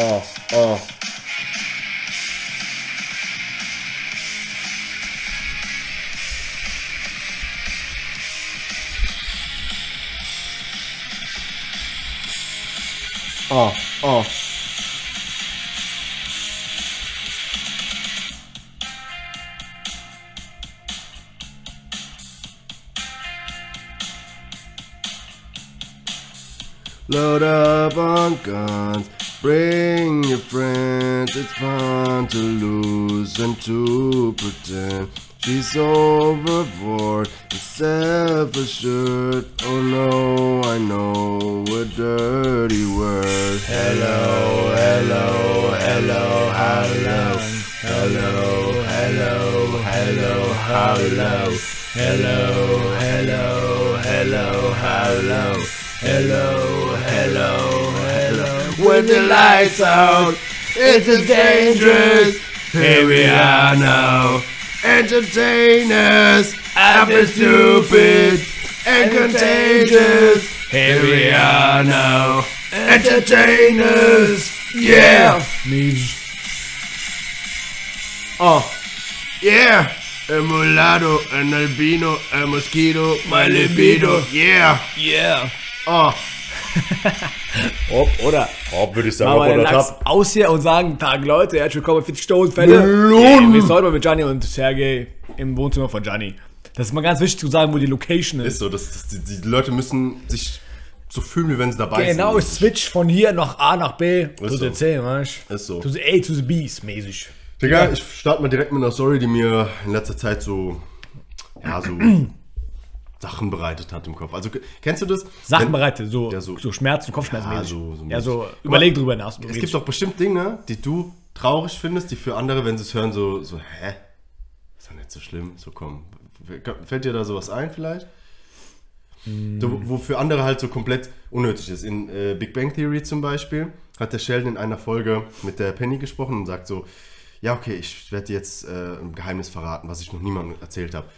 oh, oh. should. Oh no, I know a dirty word. Hello, hello, hello, hello. Hello, hello, hello, hello. Hello, hello, hello, hello. Hello, hello, hello. When the lights out, it's a dangerous. Here we are now. Entertainers, after stupid. Contagious. Here we are now. Entertainers, yeah. Oh, yeah. A mulatto, an albino, a mosquito, my libido, yeah. Yeah. Oh, Ob, oder? Hopp, würde ich sagen, den oder Tab. aus hier und sagen, Tag Leute, herzlich willkommen, 40 Stunden Fälle. Melon. Wir sind heute mit Gianni und Sergej im Wohnzimmer von Gianni. Das ist mal ganz wichtig zu sagen, wo die Location ist. Ist so, das, das, die, die Leute müssen sich so fühlen, wie wenn sie dabei Genau, sind. Switch von hier nach A nach B. To so. the C, weißt Ist so. To the A, to the B's, mäßig. Digga, ich starte mal direkt mit einer Story, die mir in letzter Zeit so, ja, so Sachen bereitet hat im Kopf. Also, kennst du das? Sachen Wenn- bereitet, so, Ja, so. so- Schmerzen, Kopfschmerzen. Ja, so- so ja, so, überleg drüber nach. Es gibt doch bestimmt Dinge, die du traurig findest, die für andere, wenn sie es hören, so, so, hä? Ist doch nicht so schlimm. So, komm. Fällt dir da sowas ein vielleicht? So, wo für andere halt so komplett unnötig ist. In äh, Big Bang Theory zum Beispiel hat der Sheldon in einer Folge mit der Penny gesprochen und sagt so, ja okay, ich werde jetzt äh, ein Geheimnis verraten, was ich noch niemandem erzählt habe.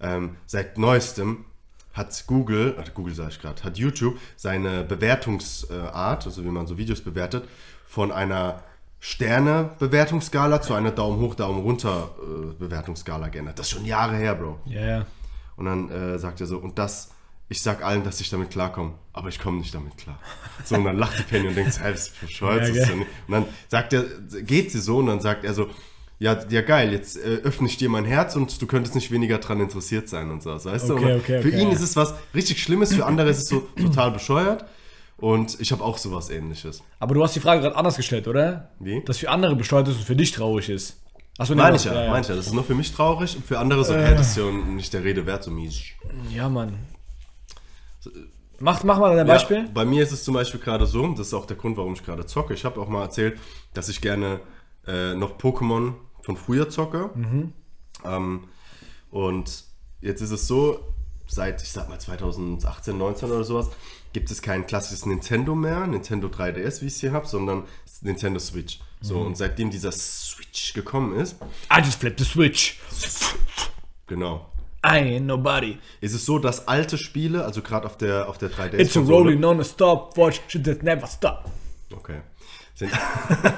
Ähm, seit neuestem hat Google, äh, Google sage ich gerade, hat YouTube seine Bewertungsart, also wie man so Videos bewertet, von einer Sterne-Bewertungsskala zu einer Daumen hoch, Daumen runter äh, Bewertungsskala geändert. Das ist schon Jahre her, Bro. Ja, ja. Und dann äh, sagt er so, und das, ich sag allen, dass ich damit klarkomme, aber ich komme nicht damit klar. So, und dann lacht die Penny und denkt, hey, das ist bescheuert. Ja. Und dann sagt er, geht sie so und dann sagt er so, ja, ja geil, jetzt äh, öffne ich dir mein Herz und du könntest nicht weniger dran interessiert sein und so, weißt du? Okay, Und okay, für okay, ihn ja. ist es was richtig Schlimmes, für andere ist es so total bescheuert. Und ich habe auch sowas ähnliches. Aber du hast die Frage gerade anders gestellt, oder? Wie? Dass für andere besteuert ist und für dich traurig ist. Achso, nee, Meine ich ja, ja, meine ich ja. Das ist nur für mich traurig und für andere so, hey, das ist ja nicht der Rede wert, so mies. Ja, Mann. Mach, mach mal dein Beispiel. Ja, bei mir ist es zum Beispiel gerade so, das ist auch der Grund, warum ich gerade zocke. Ich habe auch mal erzählt, dass ich gerne äh, noch Pokémon von früher zocke. Ähm, und jetzt ist es so, seit, ich sag mal 2018, 19 oder sowas, gibt es kein klassisches Nintendo mehr, Nintendo 3DS, wie ich es hier habe, sondern Nintendo Switch. So, und seitdem dieser Switch gekommen ist, I just flipped the switch. genau, I ain't nobody. ist es so, dass alte Spiele, also gerade auf der, auf der 3DS. It's a rolling on a stopwatch, should that never stop. Okay. Sind,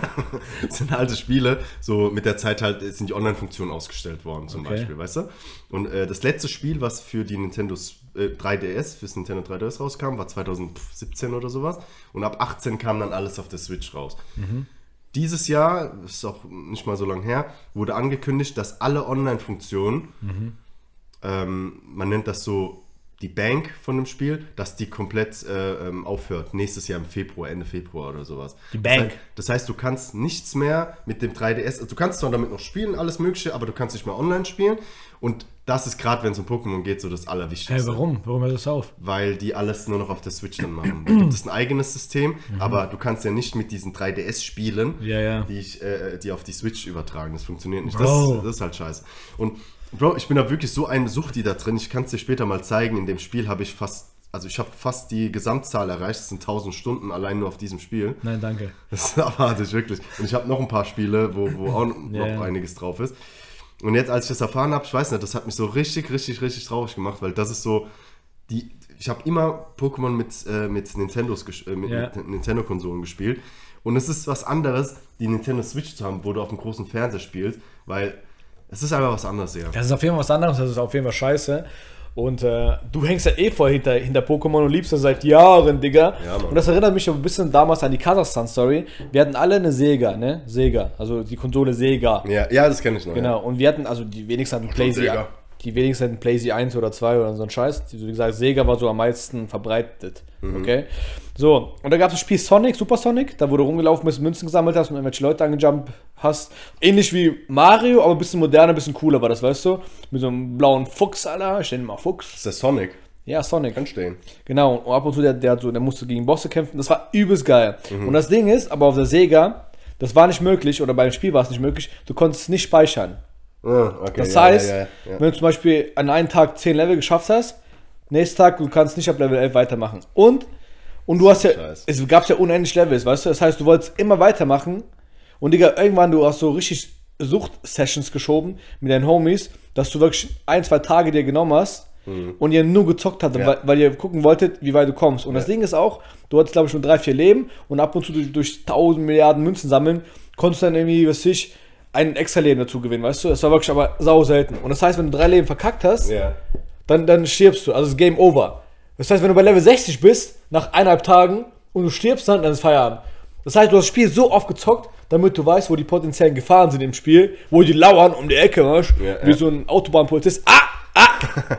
sind alte Spiele, so mit der Zeit halt sind die Online-Funktionen ausgestellt worden, zum Okay. Beispiel, weißt du? Und äh, das letzte Spiel, was für die Nintendo äh, 3DS, fürs Nintendo 3DS rauskam, war 2017 oder sowas. Und ab 18 kam dann alles auf der Switch raus. Dieses Jahr, das ist auch nicht mal so lange her, wurde angekündigt, dass alle Online-Funktionen, ähm, man nennt das so die Bank von dem Spiel, dass die komplett äh, ähm, aufhört. Nächstes Jahr im Februar, Ende Februar oder sowas. Die Bank. Das heißt, das heißt, du kannst nichts mehr mit dem 3DS, also du kannst zwar damit noch spielen, alles mögliche, aber du kannst nicht mehr online spielen. Und das ist gerade, wenn es um Pokémon geht, so das Hey, Allerwichtigste. warum? Warum hört das auf? Weil die alles nur noch auf der Switch dann machen. Da gibt es ein eigenes System, Mhm. aber du kannst ja nicht mit diesen 3DS-Spielen, Ja, ja. die, ich, äh, die auf die Switch übertragen. Das funktioniert nicht. Das, das ist halt scheiße. Und Bro, ich bin da wirklich so ein Suchti da drin. Ich kann es dir später mal zeigen. In dem Spiel habe ich fast, also ich habe fast die Gesamtzahl erreicht. Das sind 1000 Stunden allein nur auf diesem Spiel. Nein, danke. Das ist abartig, wirklich. Und ich habe noch ein paar Spiele, wo, wo auch noch Ja, ja. einiges drauf ist. Und jetzt, als ich das erfahren habe, ich weiß nicht, das hat mich so richtig, richtig, richtig traurig gemacht, weil das ist so, die, ich habe immer Pokémon mit, äh, mit Nintendos, äh, mit, mit Nintendo-Konsolen gespielt. Und es ist was anderes, die Nintendo Switch zu haben, wo du auf dem großen Fernseher spielst, weil es ist einfach was anderes, ja. Das ist auf jeden Fall was anderes, das ist auf jeden Fall scheiße. Und äh, du hängst ja eh voll hinter, hinter Pokémon und liebst das seit Jahren, Digga. Ja, und das erinnert mich ein bisschen damals an die Kasachstan-Story. Wir hatten alle eine Sega, ne? Sega, also die Konsole Sega. Ja, ja das kenne ich noch. Genau, und wir hatten, also die wenigsten hatten PlayStation. Die wenigsten hatten PlayStation 1 oder 2 oder so ein Scheiß. Wie gesagt, Sega war so am meisten verbreitet. Mhm. Okay? So, und da gab es das Spiel Sonic, Super Sonic, da wo du rumgelaufen bist, Münzen gesammelt hast und irgendwelche Leute angejumpt hast. Ähnlich wie Mario, aber ein bisschen moderner, ein bisschen cooler war das, weißt du? Mit so einem blauen Fuchs, Alter. Ich nenne ihn mal Fuchs. Das ist der Sonic. Ja, Sonic. Kann stehen. Genau, und ab und zu, der, der, hat so, der musste gegen Bosse kämpfen. Das war übelst geil. Mhm. Und das Ding ist, aber auf der Sega, das war nicht möglich, oder beim Spiel war es nicht möglich, du konntest es nicht speichern. Ah, okay, Das ja, heißt, ja, ja, wenn du zum Beispiel an einem Tag 10 Level geschafft hast, nächsten Tag, du kannst nicht ab Level 11 weitermachen. Und, und du hast ja, Scheiße. es gab ja unendlich Levels, weißt du? Das heißt, du wolltest immer weitermachen und Digga, irgendwann, du hast so richtig Sucht-Sessions geschoben mit deinen Homies, dass du wirklich ein, zwei Tage dir genommen hast und ihr nur gezockt habt, Mhm. Weil, weil ihr gucken wolltet, wie weit du kommst. Und das Ding ist auch, du hattest, glaube ich, schon drei, vier Leben und ab und zu durch, durch 1000 Milliarden Münzen sammeln, konntest du dann irgendwie, was ich, ein extra Leben dazu gewinnen, weißt du? Das war wirklich aber sau selten. Und das heißt, wenn du drei Leben verkackt hast, Ja. dann, dann stirbst du. Also es ist Game Over. Das heißt, wenn du bei Level 60 bist, nach eineinhalb Tagen und du stirbst dann, dann ist Feierabend. Das heißt, du hast das Spiel so oft gezockt, damit du weißt, wo die potenziellen Gefahren sind im Spiel, wo die lauern um die Ecke, weißt du? Ja, Wie ja. so ein Autobahnpolizist. Ah! Ah!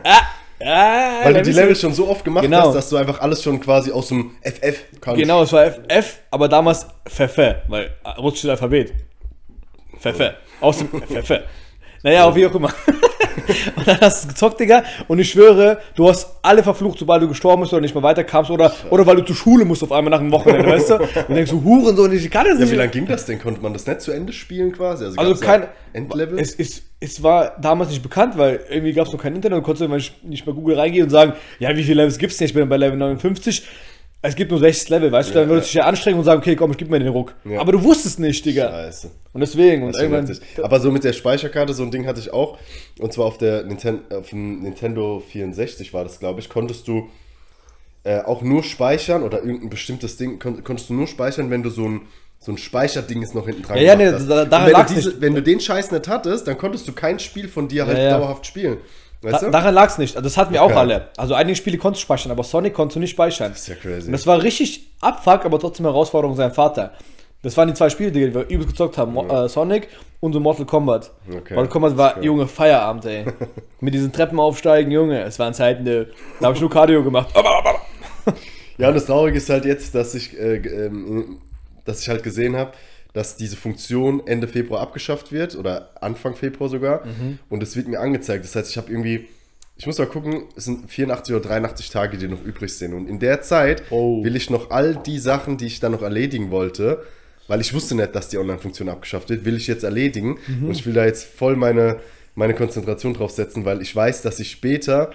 Ah! Ah! Weil du die Level schon so oft gemacht Genau. hast, dass du einfach alles schon quasi aus dem FF kannst. Genau, es war FF, aber damals Pfeffe, weil äh, russisches Alphabet. Pfeffe. Aus dem Pfeffe. Naja, auf wie auch immer. und dann hast du es gezockt, Digga. Und ich schwöre, du hast alle verflucht, sobald du gestorben bist oder nicht mehr weiterkamst. Oder, oder weil du zur Schule musst auf einmal nach dem Wochenende, weißt du? Und denkst du, Huren so, ich kann das Ja, nicht. wie lange ging das denn? Konnte man das nicht zu Ende spielen quasi? Also gab's kein Endlevel? Es, es, es war damals nicht bekannt, weil irgendwie gab es noch kein Internet und konntest nicht- nicht bei Google reingehen und sagen, ja, wie viele Levels gibt es denn? Ich bin bei Level 59. Es gibt nur 60 Level, weißt du? Dann würdest du dich ja anstrengen und sagen, okay, komm, ich gib mir den Ruck. Ja. Aber du wusstest nicht, Digga. Scheiße. Und deswegen, und irgendwann. Aber so mit der Speicherkarte, so ein Ding hatte ich auch. Und zwar auf der Ninten auf dem Nintendo 64 war das, glaube ich, konntest du äh, auch nur speichern oder irgendein bestimmtes Ding kon konntest du nur speichern, wenn du so ein so ein Speicherding ist noch hinten dran Ja, ja, nee, hast. da- daran wenn, du diese, wenn du den Scheiß nicht hattest, dann konntest du kein Spiel von dir halt Ja, ja. dauerhaft spielen. Weißt Da, daran lag es nicht. Also Das hatten wir Okay. auch alle. Also einige Spiele konntest du speichern, aber Sonic konntest du nicht speichern. Das ist ja crazy. Und das war richtig Abfuck, aber trotzdem Herausforderung sein Vater. Das waren die zwei Spiele, die wir übelst gezockt haben. Mo- Äh, Sonic und so Mortal Kombat. Okay. Mortal Kombat war, Junge, Feierabend, ey. Mit diesen Treppen aufsteigen, Junge. Es waren Zeiten, da habe ich nur Cardio gemacht. Ja, und das Traurige ist halt jetzt, dass ich, äh, ähm, dass ich halt gesehen habe, dass diese Funktion Ende Februar abgeschafft wird oder Anfang Februar sogar. Mhm. Und es wird mir angezeigt. Das heißt, ich habe irgendwie, ich muss mal gucken, es sind 84 oder 83 Tage, die noch übrig sind. Und in der Zeit Oh. will ich noch all die Sachen, die ich dann noch erledigen wollte, weil ich wusste nicht, dass die Online-Funktion abgeschafft wird, will ich jetzt erledigen. Mhm. Und ich will da jetzt voll meine, meine Konzentration drauf setzen, weil ich weiß, dass ich später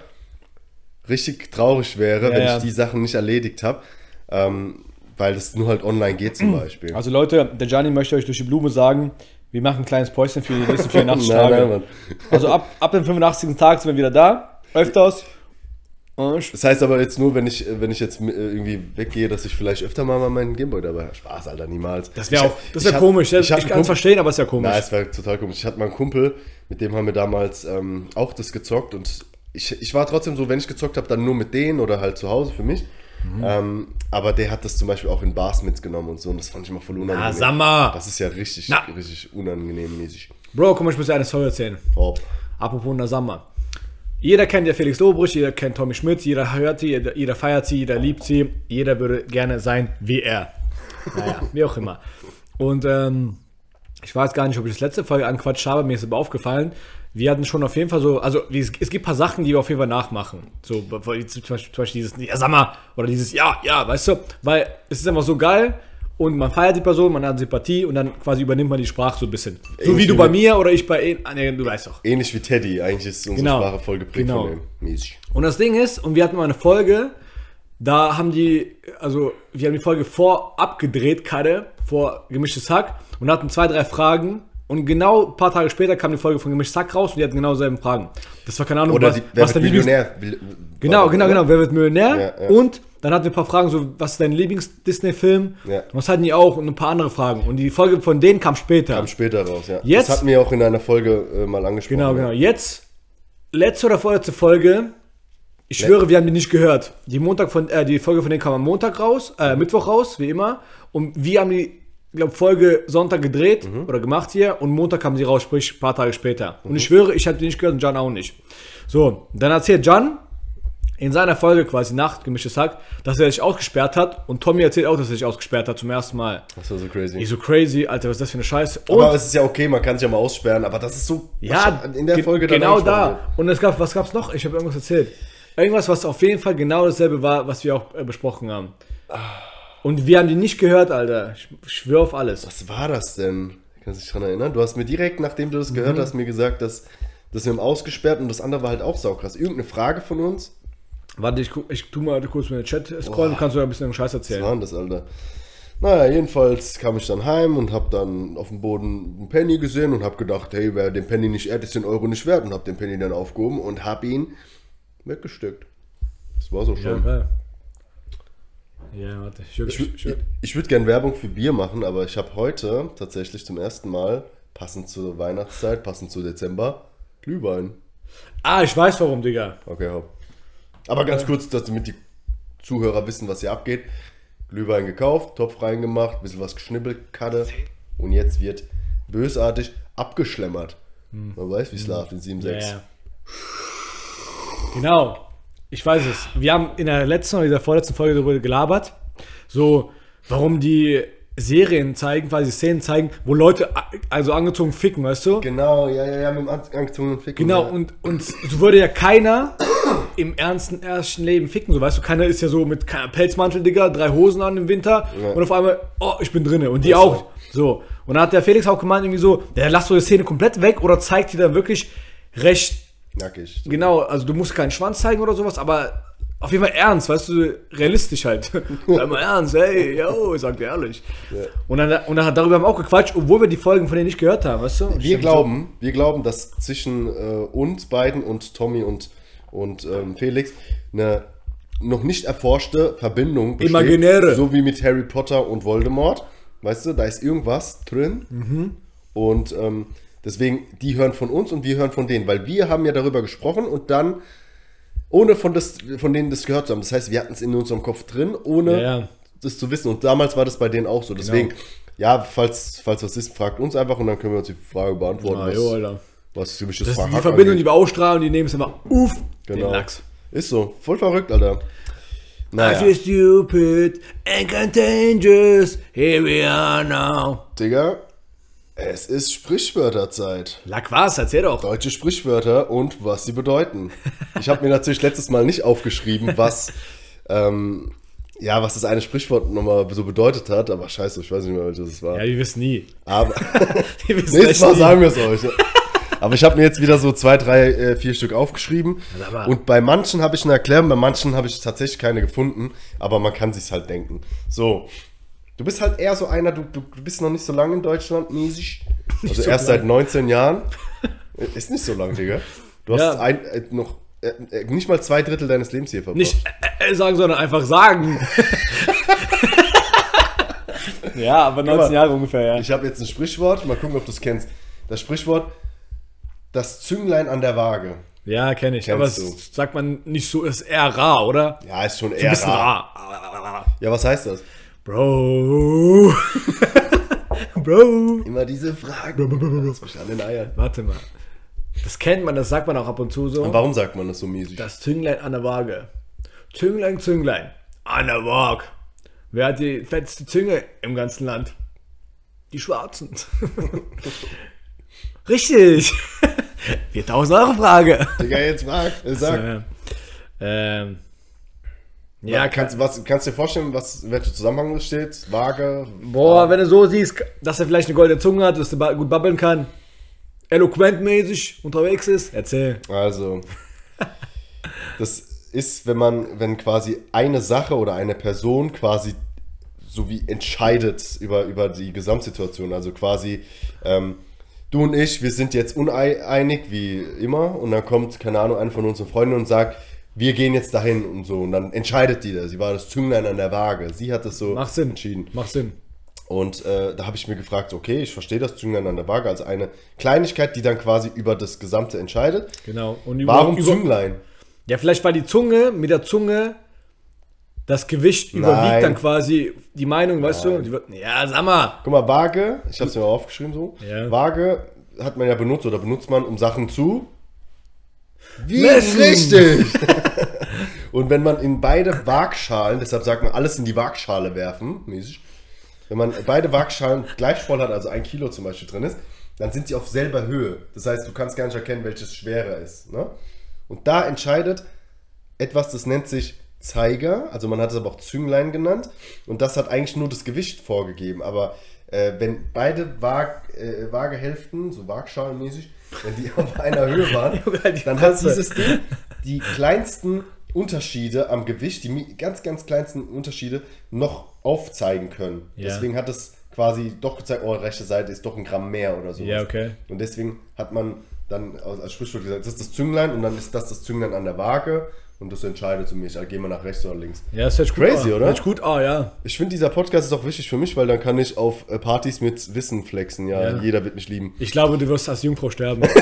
richtig traurig wäre, Ja, wenn ja. ich die Sachen nicht erledigt habe. Ähm, weil das nur halt online geht zum Beispiel. Also Leute, der Gianni möchte euch durch die Blume sagen, wir machen ein kleines Päuschen für die nächsten 84 Nein, Tage. nein, Mann. Also ab, ab dem 85. Tag sind wir wieder da. Öfters. Das heißt aber jetzt nur, wenn ich, wenn ich jetzt äh, irgendwie weggehe, dass ich vielleicht öfter mal mal meinen Gameboy dabei habe. Spaß, Alter, niemals. das wäre Ich- auch, das ich wäre hab- komisch. Ich, Ich, ich kann es verstehen, aber es wäre komisch. Nein, es war total komisch. Ich hatte mal einen Kumpel, mit dem haben wir damals ähm, auch das gezockt und ich, ich war trotzdem so, wenn ich gezockt habe, dann nur mit denen oder halt zu Hause für mich. Mhm. Ähm, aber der hat das zum Beispiel auch in Bars mitgenommen und so und das fand ich immer voll unangenehm. Ah, sag mal. Das ist ja richtig, Na. richtig unangenehm mäßig. Bro, komm, ich muss dir eine Story erzählen. Top. Apropos Nasama. Jeder kennt ja Felix Lobrecht, jeder kennt Tommy Schmidt, jeder hört sie, jeder, jeder feiert sie, jeder liebt sie, jeder würde gerne sein wie er. Naja, wie auch immer. Und ähm, ich weiß gar nicht, ob ich das letzte Folge anquatscht habe, mir ist aber aufgefallen, wir hatten schon auf jeden Fall so, also es, es gibt ein paar Sachen, die wir auf jeden Fall nachmachen. So, zum Beispiel, zum Beispiel dieses, ja, sag mal, oder dieses, ja, ja, weißt du, weil es ist einfach so geil und man feiert die Person, man hat Sympathie und dann quasi übernimmt man die Sprache so ein bisschen. So Ähnlich wie du bei mir oder ich bei, ah, nee, du weißt doch. Ähnlich wie Teddy, eigentlich ist unsere Genau. Sprache voll geprägt Genau. von dem. Mäßig. Und das Ding ist, und wir hatten mal eine Folge, da haben die, also wir haben die Folge vorab gedreht, Kade, vor Gemischtes Hack und hatten zwei, drei Fragen. Und genau ein paar Tage später kam die Folge von Gemischtes Hack raus und die hatten genau dieselben Fragen. Das war keine Ahnung, Oder was, die, wer was wird Lieblings... Millionär? will- Genau, genau, genau. Wer wird Millionär? Ja, ja. Und Dann hatten wir ein paar Fragen, so, was ist dein Lieblings-Disney-Film? Ja. Und das hatten die auch und ein paar andere Fragen. Und die Folge von denen kam später. Kam später raus, ja. Jetzt- Das hatten wir auch in einer Folge äh, mal angesprochen. Genau, genau. Jetzt, letzte oder vorletzte Folge. Ich schwöre, wir haben die nicht gehört. Die, Montag von, äh, die Folge von denen kam am Montag raus, äh, Mittwoch raus, wie immer. Und wir haben die, glaube Folge Sonntag gedreht oder gemacht hier. Und Montag kam sie raus, sprich ein paar Tage später. Und ich schwöre, ich habe die nicht gehört und John auch nicht. So, dann erzählt John in seiner Folge quasi Nacht, gemischtes Hack, dass er sich ausgesperrt hat. Und Tommy erzählt auch, dass er sich ausgesperrt hat zum ersten Mal. Das war so crazy. Ich so crazy, Alter, was ist das für eine Scheiße? Und aber es ist ja okay, man kann sich ja mal aussperren, aber das ist so Ja, in der ge- Folge genau da. Und es gab, was gab's noch? Ich habe irgendwas erzählt. Irgendwas, was auf jeden Fall genau dasselbe war, was wir auch äh, besprochen haben. Und wir haben die nicht gehört, Alter. Ich schwöre auf alles. Was war das denn? Kannst du dich dran erinnern? Du hast mir direkt, nachdem du das Mhm. gehört hast, mir gesagt, dass, dass wir haben ausgesperrt und das andere war halt auch saukrass. Irgendeine Frage von uns? Warte, ich, guck- ich tu mal kurz mit den Chat scrollen, du kannst du ein bisschen Scheiß Was erzählen. war denn das, Alter? Naja, jedenfalls kam ich dann heim und hab dann auf dem Boden einen Penny gesehen und hab gedacht, hey, wer den Penny nicht ehrt, ist den Euro nicht wert und hab den Penny dann aufgehoben und hab ihn weggesteckt. Das war so Ja, schon. geil. Ja, warte. Ich, Ich, ich, ich, würde gerne Werbung für Bier machen, aber ich habe heute tatsächlich zum ersten Mal, passend zur Weihnachtszeit, passend zu Dezember, Glühwein. ah, ich weiß warum, Digga. Okay, hopp. Aber ganz kurz, damit die Zuhörer wissen, was hier abgeht. Glühwein gekauft, Topf reingemacht, bisschen was geschnippelt, Karte. Und jetzt wird bösartig abgeschlemmert. Man weiß, wie es läuft in 7.6. Hm. Ja, ja. Genau. Ich weiß es. Wir haben in der letzten oder der vorletzten Folge darüber gelabert, so, warum die Serien zeigen, quasi Szenen zeigen, wo Leute also angezogen ficken, weißt du? Genau, ja, ja, ja, mit dem an- angezogenen Ficken. Genau, ja. und, und so würde ja keiner im ernsten, ersten Leben ficken, so weißt du, keiner ist ja so mit Pelzmantel, Digga, drei Hosen an im Winter Ja. und auf einmal, oh, ich bin drinne und die Ist auch. so. So. Und dann hat der Felix auch gemeint, irgendwie so, der lasst so die Szene komplett weg oder zeigt die dann wirklich recht Nackig. So. Genau, also du musst keinen Schwanz zeigen oder sowas, aber auf jeden Fall ernst, weißt du, realistisch halt. Bleib mal ernst, hey, yo, sag dir ehrlich. Und, dann, und dann darüber haben wir auch gequatscht, obwohl wir die Folgen von denen nicht gehört haben, weißt du? Wir glauben, wir glauben, dass zwischen äh, uns beiden und Tommy und, und ähm, Felix eine noch nicht erforschte Verbindung besteht. Imaginäre. So wie mit Harry Potter und Voldemort. Weißt du, da ist irgendwas drin. Mhm. Und ähm, deswegen, die hören von uns und wir hören von denen. Weil wir haben ja darüber gesprochen und dann, ohne von, das, von denen das gehört zu haben. Das heißt, wir hatten es in unserem Kopf drin, ohne Ja, ja. das zu wissen. Und damals war das bei denen auch so. Deswegen, ja, falls, falls was ist, fragt uns einfach und dann können wir uns die Frage beantworten. Ah, was- jo, Alter. was für mich das, Das ist die Verbindung, die angeht. wir ausstrahlen, die nehmen es immer uff, Genau. den Lachs. Ist so. Voll verrückt, Alter. I Naja, feel stupid and contagious, here we are now. Digga, es ist Sprichwörterzeit. Lack was, erzähl doch. Deutsche Sprichwörter und was sie bedeuten. Ich habe mir natürlich letztes Mal nicht aufgeschrieben, was, ähm, ja, was das eine Sprichwort nochmal so bedeutet hat, aber scheiße, ich weiß nicht mehr, welches es war. Ja, die wissen nie. Aber nächstes Mal nie. sagen wir es euch. Aber ich habe mir jetzt wieder so zwei, drei, äh, vier Stück aufgeschrieben. Und bei manchen habe ich eine Erklärung, bei manchen habe ich tatsächlich keine gefunden. Aber man kann sich's halt denken. So, du bist halt eher so einer, du, du bist noch nicht so lange in Deutschland mäßig. Also so erst lang. seit 19 Jahren. Ist nicht so lang, Digga. Du hast Ja. ein, äh, noch äh, äh, nicht mal zwei Drittel deines Lebens hier verbracht. Nicht äh, äh, sagen, sondern einfach sagen. ja, aber 19 mal, Jahre ungefähr, ja. Ich habe jetzt ein Sprichwort, mal gucken, ob du es kennst. Das Sprichwort, das Zünglein an der Waage. Ja, kenne ich. Kennst aber das sagt man nicht so, ist eher rar, oder? Ja, ist schon eher bisschen rar. rar. Ja, was heißt das? Bro. Bro. Immer diese Fragen. Das mich an den Eiern. Warte mal. Das kennt man, das sagt man auch ab und zu so. Und warum sagt man das so mäßig? Das Zünglein an der Waage. Zünglein, Zünglein. An der Waage. Wer hat die fetteste Zünge im ganzen Land? Die Schwarzen. Richtig. 4000 Euro Frage. Digga, jetzt frag. Sag. Ja, ähm, Ja, kannst, was, kannst du dir vorstellen, was, welcher Zusammenhang das steht? Waage? Boah, wenn du so siehst, dass er vielleicht eine goldene Zunge hat, dass er gut babbeln kann, eloquentmäßig unterwegs ist, erzähl. Also, das ist, wenn man, wenn quasi eine Sache oder eine Person quasi so wie entscheidet über, über die Gesamtsituation. Also quasi, ähm, du und ich, wir sind jetzt uneinig wie immer und dann kommt, keine Ahnung, eine von unseren Freunden und sagt, wir gehen jetzt dahin und so. Und dann entscheidet die da. Sie war das Zünglein an der Waage. Sie hat das so Macht Sinn. entschieden. Macht Sinn. Und äh, da habe ich mir gefragt, okay, ich verstehe das Zünglein an der Waage als eine Kleinigkeit, die dann quasi über das Gesamte entscheidet. Genau. Und über, Warum über, Zünglein? Ja, vielleicht weil die Zunge mit der Zunge das Gewicht Nein. überwiegt dann quasi die Meinung, weißt du? Die ja, sag mal. Guck mal, Waage, ich habe es mir mal aufgeschrieben so. Ja. Waage hat man ja benutzt oder benutzt man, um Sachen zu. Wie Messen. richtig! und wenn man in beide Waagschalen, deshalb sagt man alles in die Waagschale werfen, mäßig, wenn man beide Waagschalen gleich voll hat, also ein Kilo zum Beispiel drin ist, dann sind sie auf selber Höhe. Das heißt, du kannst gar nicht erkennen, welches schwerer ist. Ne? Und da entscheidet etwas, das nennt sich Zeiger, also man hat es aber auch Zünglein genannt, und das hat eigentlich nur das Gewicht vorgegeben. Aber äh, wenn beide Waag, äh, Waagehälften, so Waagschalenmäßig, wenn die auf einer Höhe waren, dann hat dieses Ding die kleinsten Unterschiede am Gewicht, die ganz, ganz kleinsten Unterschiede noch aufzeigen können. Ja. Deswegen hat es quasi doch gezeigt, oh, rechte Seite ist doch ein Gramm mehr oder so. Ja, okay. Und deswegen hat man dann als Sprichwort gesagt, das ist das Zünglein und dann ist das das Zünglein an der Waage und das entscheidet für mich, also gehen wir nach rechts oder links. Ja, das hört gut Crazy, an. oder? Hört gut, ah, ja. Ich finde, dieser Podcast ist auch wichtig für mich, weil dann kann ich auf äh, Partys mit Wissen flexen. Ja, Ja. jeder wird mich lieben. Ich glaube, du wirst als Jungfrau sterben.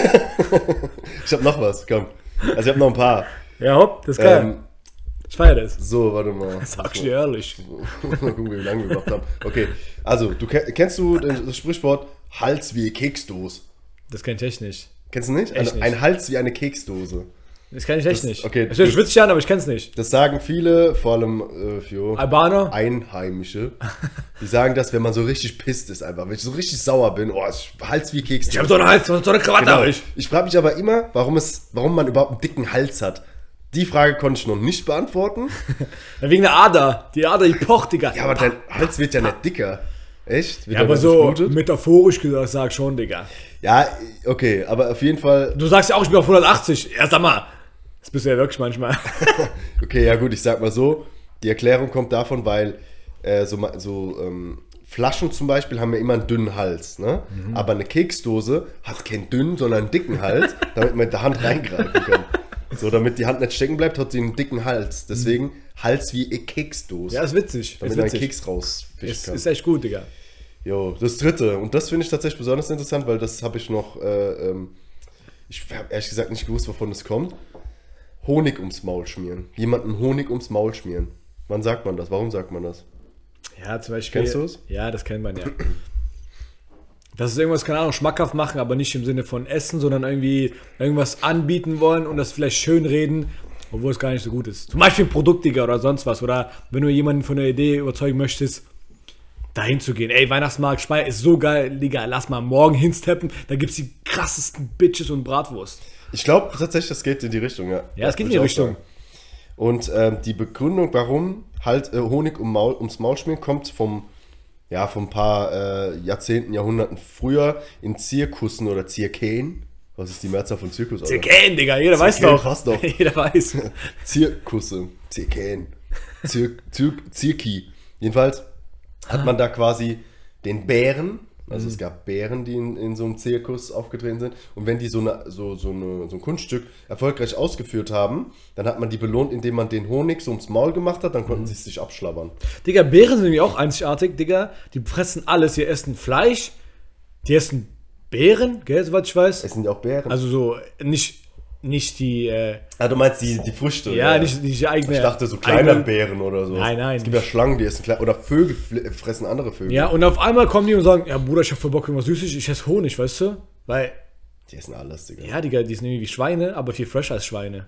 Ich habe noch was, komm. Also ich habe noch ein paar. Ja, hopp, das ist geil. Ähm, ich feiere das. so, warte mal. Sag ich dir ehrlich. Mal gucken, wie lange wir gemacht haben. Okay, also, du ke- kennst du das Sprichwort Hals wie Keksdose? Das kenn ich echt nicht. Kennst du nicht? Echt ein, nicht. ein Hals wie eine Keksdose. Das kenn ich echt nicht. okay, Das sich gut. witzig an, aber ich kenn's nicht. Das sagen viele, vor allem äh, für Albaner? Einheimische. Die sagen das, wenn man so richtig pisst ist einfach. Wenn ich so richtig sauer bin, oh, ich, Hals wie Keksdose. Ich hab so einen Hals, so eine Krawatte Genau. ich. Ich frage mich aber immer, warum, es, warum man überhaupt einen dicken Hals hat. Die Frage konnte ich noch nicht beantworten. Wegen der Ader. Die Ader, die pocht, Digga. Ja, aber dein Hals wird ja nicht dicker. Echt? Wird Ja, er aber so durchblutet? metaphorisch gesagt, sag schon, Digga. Ja, okay, aber auf jeden Fall. Du sagst ja auch, ich bin auf 180. Ja, sag mal. Das bist du ja wirklich manchmal. Okay, ja gut, ich sag mal so. Die Erklärung kommt davon, weil äh, so, so ähm, Flaschen zum Beispiel haben ja immer einen dünnen Hals, ne? Mhm. Aber eine Keksdose hat keinen dünnen, sondern einen dicken Hals, damit man mit der Hand reingreifen kann. So, damit die Hand nicht stecken bleibt, hat sie einen dicken Hals. Deswegen Hals wie eine Keksdose. Ja, ist witzig. damit Ist witzig. Keks rausfischen Ist, kann. ist echt gut, Digga. Jo, das dritte. Und das finde ich tatsächlich besonders interessant, weil das habe ich noch, äh, ähm, ich habe ehrlich gesagt nicht gewusst, wovon es kommt. Honig ums Maul schmieren. Jemanden Honig ums Maul schmieren. Wann sagt man das? Warum sagt man das? Ja, zum Beispiel. Kennst du es? Ja, das kennt man ja. Das ist irgendwas, keine Ahnung, schmackhaft machen, aber nicht im Sinne von Essen, sondern irgendwie irgendwas anbieten wollen und das vielleicht schön reden, obwohl es gar nicht so gut ist. Zum Beispiel ein Produkt, Digga, oder sonst was. Oder wenn du jemanden von der Idee überzeugen möchtest, dahin zu gehen. Ey, Weihnachtsmarkt Speyer ist so geil, Digga, lass mal morgen hinsteppen. Da gibt's die krassesten Bitches und Bratwurst. Ich glaube tatsächlich, das geht in die Richtung, ja. Ja, es geht in die Richtung. sagen. Und ähm, die Begründung, warum halt äh, Honig um Maul, ums Maul schmieren, kommt vom, ja, von ein paar äh, Jahrzehnten, Jahrhunderten früher in Zirkussen oder Zirkeen. Was ist die Mehrzahl von Zirkus? Alter? Zirkäen, Digga, jeder weiß Zirkäen doch. passt doch. jeder weiß. Zirkusse, Zirkäen, Zir Zir Zirki. Jedenfalls hat man da quasi den Bären, also es gab Bären, die in, in so einem Zirkus aufgetreten sind. Und wenn die so, eine, so, so, eine, so ein Kunststück erfolgreich ausgeführt haben, dann hat man die belohnt, indem man den Honig so ums Maul gemacht hat, dann konnten sie es sich abschlabbern. Digga, Bären sind nämlich auch einzigartig, Digga. Die fressen alles. Die essen Fleisch, die essen Beeren, gell, soweit ich weiß. Es sind ja auch Bären. Also so, nicht, nicht die, äh, ah, du meinst die, die Früchte? ja, nicht, nicht die eigene. Ich dachte so kleine Bären oder so. Nein, nein, Es gibt ja Schlangen, die essen kleine. Oder Vögel fressen andere Vögel. Ja, und auf einmal kommen die und sagen, ja Bruder, ich hab voll Bock irgendwas Süßes, ich esse Honig, weißt du? Weil, Die essen alles, Digga. ja, Digga, die sind irgendwie wie Schweine, aber viel fresher als Schweine.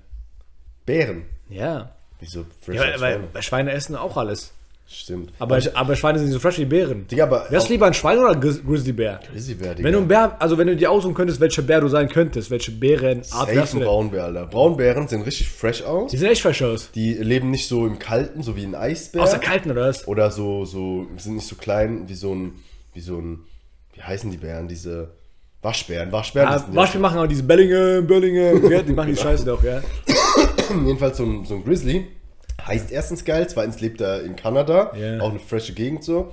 Bären. Ja. Wieso fresh Ja, als weil, Schweine? weil Schweine essen auch alles. Stimmt. Aber, aber Schweine sind nicht so fresh wie Bären. Digga, aber Wärst du lieber ein Schwein oder ein Grizzlybär? Grizzlybär, Digga. Wenn du ein Bär, also wenn du dir aussuchen könntest, welcher Bär du sein könntest, welche Bärenart wärst du ein denn? Braunbär, Alter. Braunbären sehen richtig fresh aus. Die sehen echt fresh aus. Die leben nicht so im Kalten, so wie ein Eisbär. Aus der Kalten oder was? Oder so, so, sind nicht so klein wie so ein, wie so ein, wie heißen die Bären? Diese Waschbären. Waschbären Ja, Beispiel machen auch diese Bellingham, Bellingham, die machen die Scheiße doch, ja. Jedenfalls so ein, so ein Grizzly. Heißt erstens geil, zweitens lebt er in Kanada. Ja. Auch eine frische Gegend so.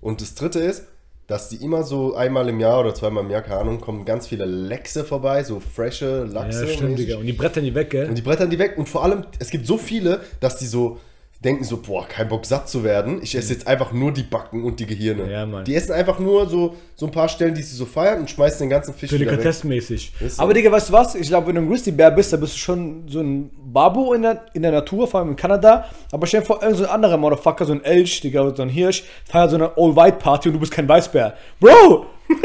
Und das dritte ist, dass die immer so einmal im Jahr oder zweimal im Jahr, keine Ahnung, kommen ganz viele Lechse vorbei, so frische Lachse. Ja, stimmt. Digga. Und die brettern die weg, gell? Und die brettern die weg. Und vor allem, es gibt so viele, dass die so denken so, boah, kein Bock satt zu werden. Ich esse jetzt einfach nur die Backen und die Gehirne. Ja, Mann. Die essen einfach nur so, so ein paar Stellen, die sie so feiern und schmeißen den ganzen Fisch wieder weg. Delikatessenmäßig. So. Aber Digga, weißt du was? Ich glaube, wenn du ein Grizzlybär bist, dann bist du schon so ein Babu in der, in der Natur, vor allem in Kanada. Aber stell dir vor, irgend so ein anderer Motherfucker, so ein Elch, Digga, so ein Hirsch, feiert so eine All-White-Party und du bist kein Weißbär. Bro!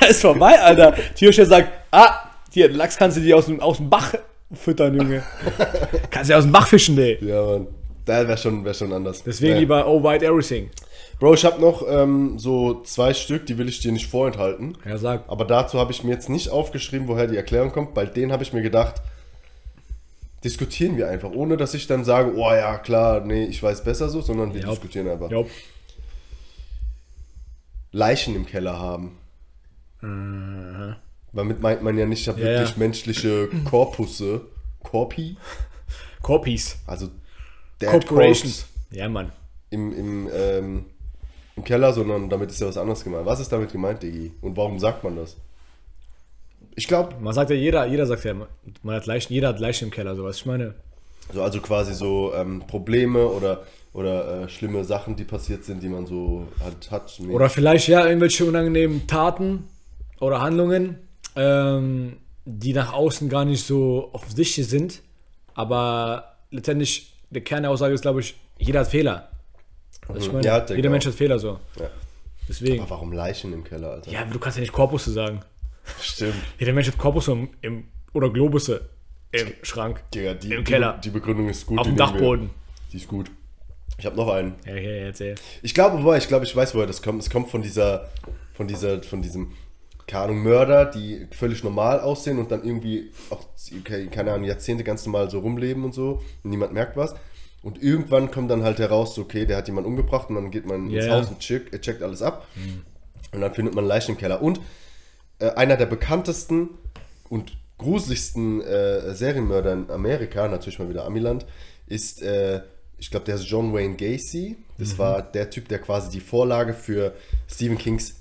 Da, ist vorbei, Alter. Tiersteller sagt, ah, hier, Lachs kannst du dir aus dem, aus dem Bach füttern, Junge. kannst du dir aus dem Bach fischen, ey. Ja, Mann. Da wäre schon, wär schon anders. Deswegen Ja. lieber All-White Everything. Bro, ich habe noch ähm, so zwei Stück, die will ich dir nicht vorenthalten. Ja, sag. Aber dazu habe ich mir jetzt nicht aufgeschrieben, woher die Erklärung kommt. Bei denen habe ich mir gedacht, diskutieren wir einfach, ohne dass ich dann sage, oh ja, klar, nee, ich weiß besser so, sondern wir Ja. diskutieren einfach. Ja. Leichen im Keller haben. Damit meint man ja nicht Ja, wirklich ja. menschliche Korpusse, Korpi, Corpies. also Dead Corporations. Ja, Mann. im, im, ähm, im Keller, sondern damit ist ja was anderes gemeint. Was ist damit gemeint, Digi? Und warum sagt man das? Ich glaube, Man sagt ja, jeder, jeder sagt ja, man hat Leichen, jeder hat Leichen im Keller, sowas. Ich meine, so, also quasi so ähm, Probleme oder, oder äh, schlimme Sachen, die passiert sind, die man so hat. hat nee. oder vielleicht ja irgendwelche unangenehmen Taten oder Handlungen, ähm, die nach außen gar nicht so offensichtlich sind, aber letztendlich der Kern der Aussage ist, glaube ich, jeder hat Fehler. Also ich meine, Ja, jeder auch. Mensch hat Fehler so. Ja. Deswegen. Aber warum Leichen im Keller, Alter? Ja, du kannst ja nicht Korpusse sagen. Stimmt. Jeder Mensch hat Korpusse im, im, oder Globusse im Schrank. Digga, die, Im Keller. Die, die Begründung ist gut. Auf dem. Dachboden. Die ist gut. Ich habe noch einen. Ja, ja, ja, erzähl. Ich glaube, ich glaube, ich weiß, woher das kommt. Es kommt von dieser, von dieser, von diesem, keine Ahnung, Mörder, die völlig normal aussehen und dann irgendwie auch, keine Ahnung, Jahrzehnte ganz normal so rumleben und so und niemand merkt was. Und irgendwann kommt dann halt heraus, so, okay, der hat jemanden umgebracht und dann geht man ins Ja. Haus und checkt, checkt alles ab. Und dann findet man Leichen im Keller. Und äh, einer der bekanntesten und gruseligsten äh, Serienmörder in Amerika, natürlich mal wieder Amiland, ist, äh, ich glaube, der ist John Wayne Gacy. Das war der Typ, der quasi die Vorlage für Stephen Kings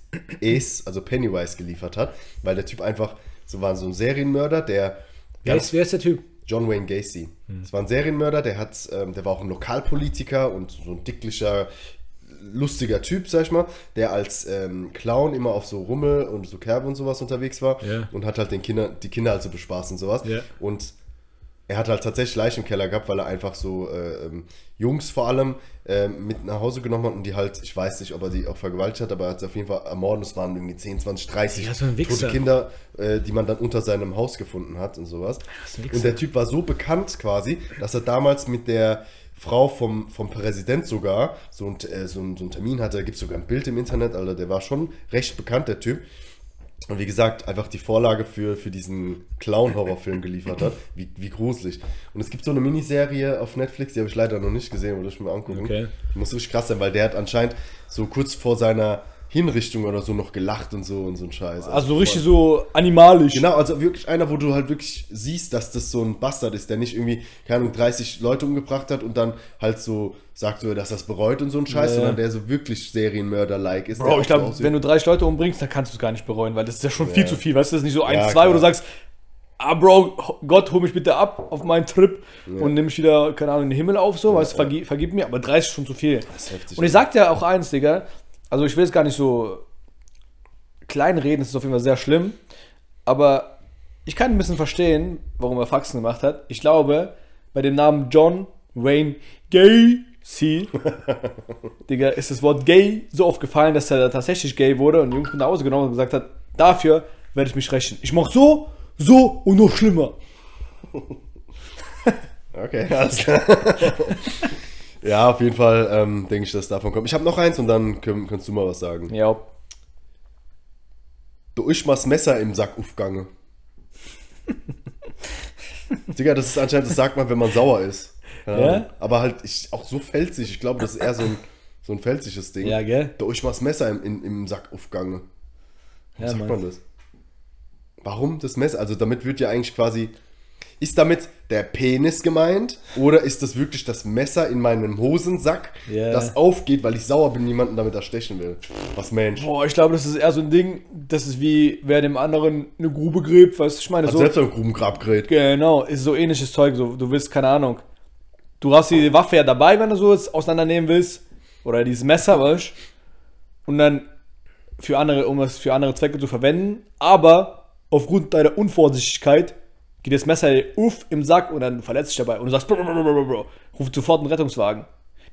Ace, also Pennywise, geliefert hat, weil der Typ einfach so war so ein Serienmörder, der Wer ist, wer ist der Typ? John Wayne Gacy. Das war ein Serienmörder, der hat, ähm, der war auch ein Lokalpolitiker und so ein dicklicher, lustiger Typ, sag ich mal, der als ähm, Clown immer auf so Rummel und so Kerbe und sowas unterwegs war Ja. und hat halt den Kinder, die Kinder halt so bespaßt und sowas. Ja. Und er hat halt tatsächlich Leichen im Keller gehabt, weil er einfach so äh, ähm, Jungs vor allem ähm, mit nach Hause genommen hat und die halt, ich weiß nicht, ob er die auch vergewaltigt hat, aber er hat sie auf jeden Fall ermorden. Es waren irgendwie 10, 20, 30 Ja, so tote Kinder, äh, die man dann unter seinem Haus gefunden hat und sowas. Und der Typ war so bekannt quasi, dass er damals mit der Frau vom, vom Präsident sogar so, ein, äh, so, ein, so einen Termin hatte. Da gibt es sogar ein Bild im Internet, Alter. Der war schon recht bekannt, der Typ. Und wie gesagt, einfach die Vorlage für, für diesen Clown-Horrorfilm geliefert hat. Wie, wie gruselig. Und es gibt so eine Miniserie auf Netflix, die habe ich leider noch nicht gesehen, würde ich mir angucken. Okay. Muss richtig krass sein, weil der hat anscheinend so kurz vor seiner Hinrichtung oder so noch gelacht und so und so ein Scheiß. Also so richtig so animalisch. Genau, also wirklich einer, wo du halt wirklich siehst, dass das so ein Bastard ist, der nicht irgendwie, keine Ahnung, 30 Leute umgebracht hat und dann halt so sagt so, dass das bereut und so ein Scheiß, Ja. sondern der so wirklich Serienmörder-like ist. Bro, ich glaube, wenn du 30 Leute umbringst, dann kannst du es gar nicht bereuen, weil das ist ja schon viel Ja. zu viel. Weißt du, das ist nicht so 1, Ja, 2, klar. wo du sagst, ah, Bro, Gott, hol mich bitte ab auf meinen Trip und nimm mich wieder, keine Ahnung, in den Himmel auf, so, weißt du, vergib, vergib mir, aber 30 ist schon zu viel. Das ist heftig. Und ich sag dir auch eins, Digga, also ich will es gar nicht so klein reden, es ist auf jeden Fall sehr schlimm, aber ich kann ein bisschen verstehen, warum er Faxen gemacht hat. Ich glaube, bei dem Namen John Wayne Gacy, Digga, ist das Wort gay so oft gefallen, dass er da tatsächlich gay wurde und Jungs mit nach Hause genommen und gesagt hat, dafür werde ich mich rächen. Ich mach so, so und noch schlimmer. Okay, alles klar. ja, auf jeden Fall ähm, denke ich, dass davon kommt. Ich habe noch eins und dann können, kannst du mal was sagen. Ja, Du isch mal das Messer im Sack aufgange. Digga, das ist anscheinend, das sagt man, wenn man sauer ist. Ja? Aber halt ich, auch so felsig. Ich glaube, das ist eher so ein, so ein felsiges Ding. Ja, gell? Du isch mal das Messer im, im, im Sack aufgange. Wie Ja, sagt Mann. man das? Warum das Messer? Also damit wird ja eigentlich quasi ist damit der Penis gemeint oder ist das wirklich das Messer in meinem Hosensack, Ja. das aufgeht, weil ich sauer bin, niemanden damit erstechen will? Was Mensch. Boah, ich glaube, das ist eher so ein Ding, das ist wie, wer dem anderen eine Grube gräbt, weißt du, ich meine, Hat so. selbst ein Grubengrabgerät. Genau, ist so ähnliches Zeug, so, du willst, keine Ahnung, du hast die Waffe ja dabei, wenn du so es auseinandernehmen willst, oder dieses Messer, weißt du, und dann für andere, um es für andere Zwecke zu verwenden, aber aufgrund deiner Unvorsichtigkeit geht das Messer uff im Sack und dann verletzt dich dabei und du sagst, brr, brr, brr, brr, brr, ruf sofort einen Rettungswagen.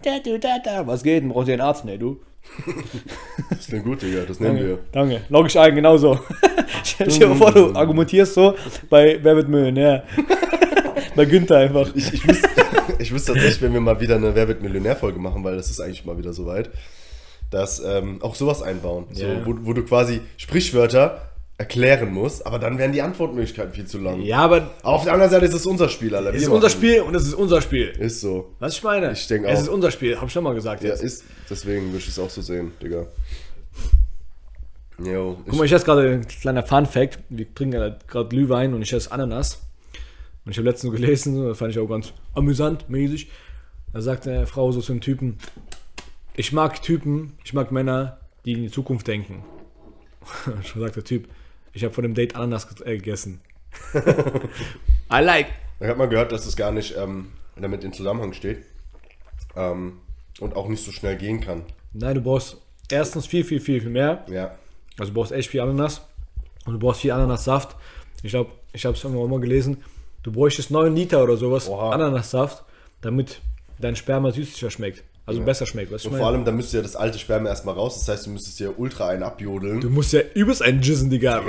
Da, du, da, da. Was geht? Dann brauchst du einen Arzt, ne, du. Das klingt gut, Digga, das nehmen wir. Danke. Log ich ein, genau so. Stell dir mal vor, du argumentierst so bei Wer wird Millionär. bei Günther einfach. Ich, ich, wüsste, ich wüsste tatsächlich, wenn wir mal wieder eine Wer wird Millionär-Folge machen, weil das ist eigentlich mal wieder soweit, dass ähm, auch sowas einbauen. So, Ja. wo, wo du quasi Sprichwörter erklären musst, aber dann wären die Antwortmöglichkeiten viel zu lang. Ja, aber Aber auf der anderen Seite ist es unser Spiel, Alter. es ist unser Spiel und es ist unser Spiel. Ist so. Was ich meine? Ich denke Es auch. ist unser Spiel, hab ich schon mal gesagt. Ja, jetzt. ist. Deswegen würde ich es auch so sehen, Digga. Jo. Guck mal, ich esse gerade ein kleiner Fun-Fact. Wir trinken gerade Glühwein und ich esse Ananas. Und ich habe letztens gelesen, das fand ich auch ganz amüsant, mäßig. Da sagt eine Frau so zu einem Typen: Ich mag Typen, ich mag Männer, die in die Zukunft denken. Schon sagt der Typ: Ich habe vor dem Date Ananas äh, gegessen. I like. Da hat man gehört, dass das gar nicht ähm, damit in Zusammenhang steht. Ähm, und auch nicht so schnell gehen kann. Nein, du brauchst erstens viel, viel, viel, viel mehr. Ja. Also du brauchst echt viel Ananas. Und du brauchst viel Ananassaft. Ich glaube, ich habe es irgendwann mal gelesen. Du bräuchtest 9 Liter oder sowas Oha. Ananassaft, damit dein Sperma süßlicher schmeckt. Also besser schmeckt. Weißt du, Und ich vor allem, dann müsste ja das alte Sperma erstmal raus. Das heißt, du müsstest dir ultra einen abjodeln. Du musst ja übelst einen Jizzen, Digga.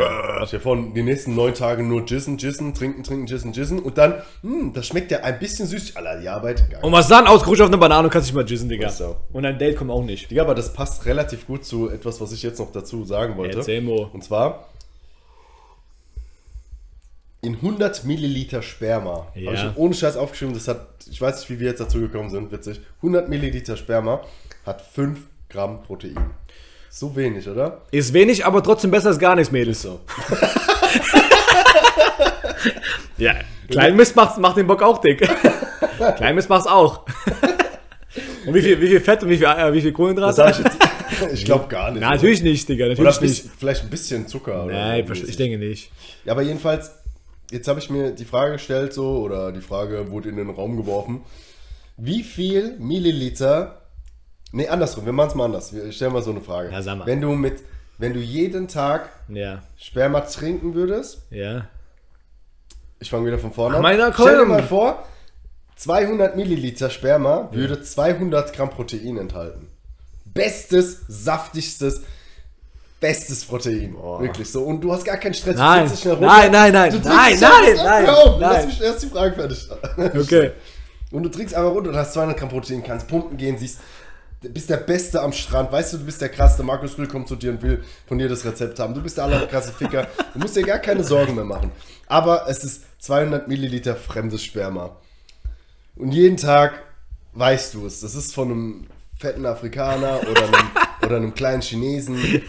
Ich ja vor die nächsten neun Tage nur Jissen, Jissen, trinken, trinken, Jissen, Jissen. Und dann, hm, das schmeckt ja ein bisschen süß. Alter, die Arbeit. Geil. Und was dann? Ausgerutscht auf eine Banane und kannst dich mal jizzen, Digga. So. Und ein Date kommt auch nicht. Digga, aber das passt relativ gut zu etwas, was ich jetzt noch dazu sagen wollte. Erzähl, Mo. Und zwar in 100 Milliliter Sperma. Ja. Habe ich ohne Scheiß aufgeschrieben. Das hat, ich weiß nicht, wie wir jetzt dazu gekommen sind, witzig. 100 Milliliter Sperma hat 5 Gramm Protein. So wenig, oder? Ist wenig, aber trotzdem besser als gar nichts, Mädels. So. Ja. Kleinmist macht, macht den Bock auch dick. Kleinmist macht's auch. und wie viel, wie viel Fett und wie viel, äh, wie viel Kohlenhydrate? ich glaube gar nicht. Na, natürlich nicht, Digga. Oder Natürlich ein nicht. vielleicht ein bisschen Zucker. Oder Nein, ich denke nicht. Ja, aber jedenfalls, jetzt habe ich mir die Frage gestellt, so, oder die Frage wurde in den Raum geworfen. Wie viel Milliliter. Nee, andersrum, wir machen es mal anders. Wir stellen mal so eine Frage. Ja, sag mal. Wenn du mit, wenn du jeden Tag Ja, Sperma trinken würdest, ja. ich fange wieder von vorne Ach, meiner Stell dir mal vor, 200 Milliliter Sperma würde 200 Gramm Protein enthalten. Bestes, saftigstes, bestes Protein. Wirklich so. Und du hast gar keinen Stress. du Nein. dich schnell runter. Nein, nein, nein. Du Nein, nein, einfach- nein, Hör auf, nein. Lass mich erst die Frage fertig. Okay. Und du trinkst einfach runter und hast 200 Gramm Protein, kannst pumpen gehen, siehst, bist der Beste am Strand, weißt du, du bist der krasse. Markus Rühl kommt zu dir und will von dir das Rezept haben. Du bist der allerkrasse Ficker. Du musst dir gar keine Sorgen mehr machen. Aber es ist 200 Milliliter fremdes Sperma. Und jeden Tag weißt du es. Das ist von einem fetten Afrikaner oder einem, oder einem kleinen Chinesen.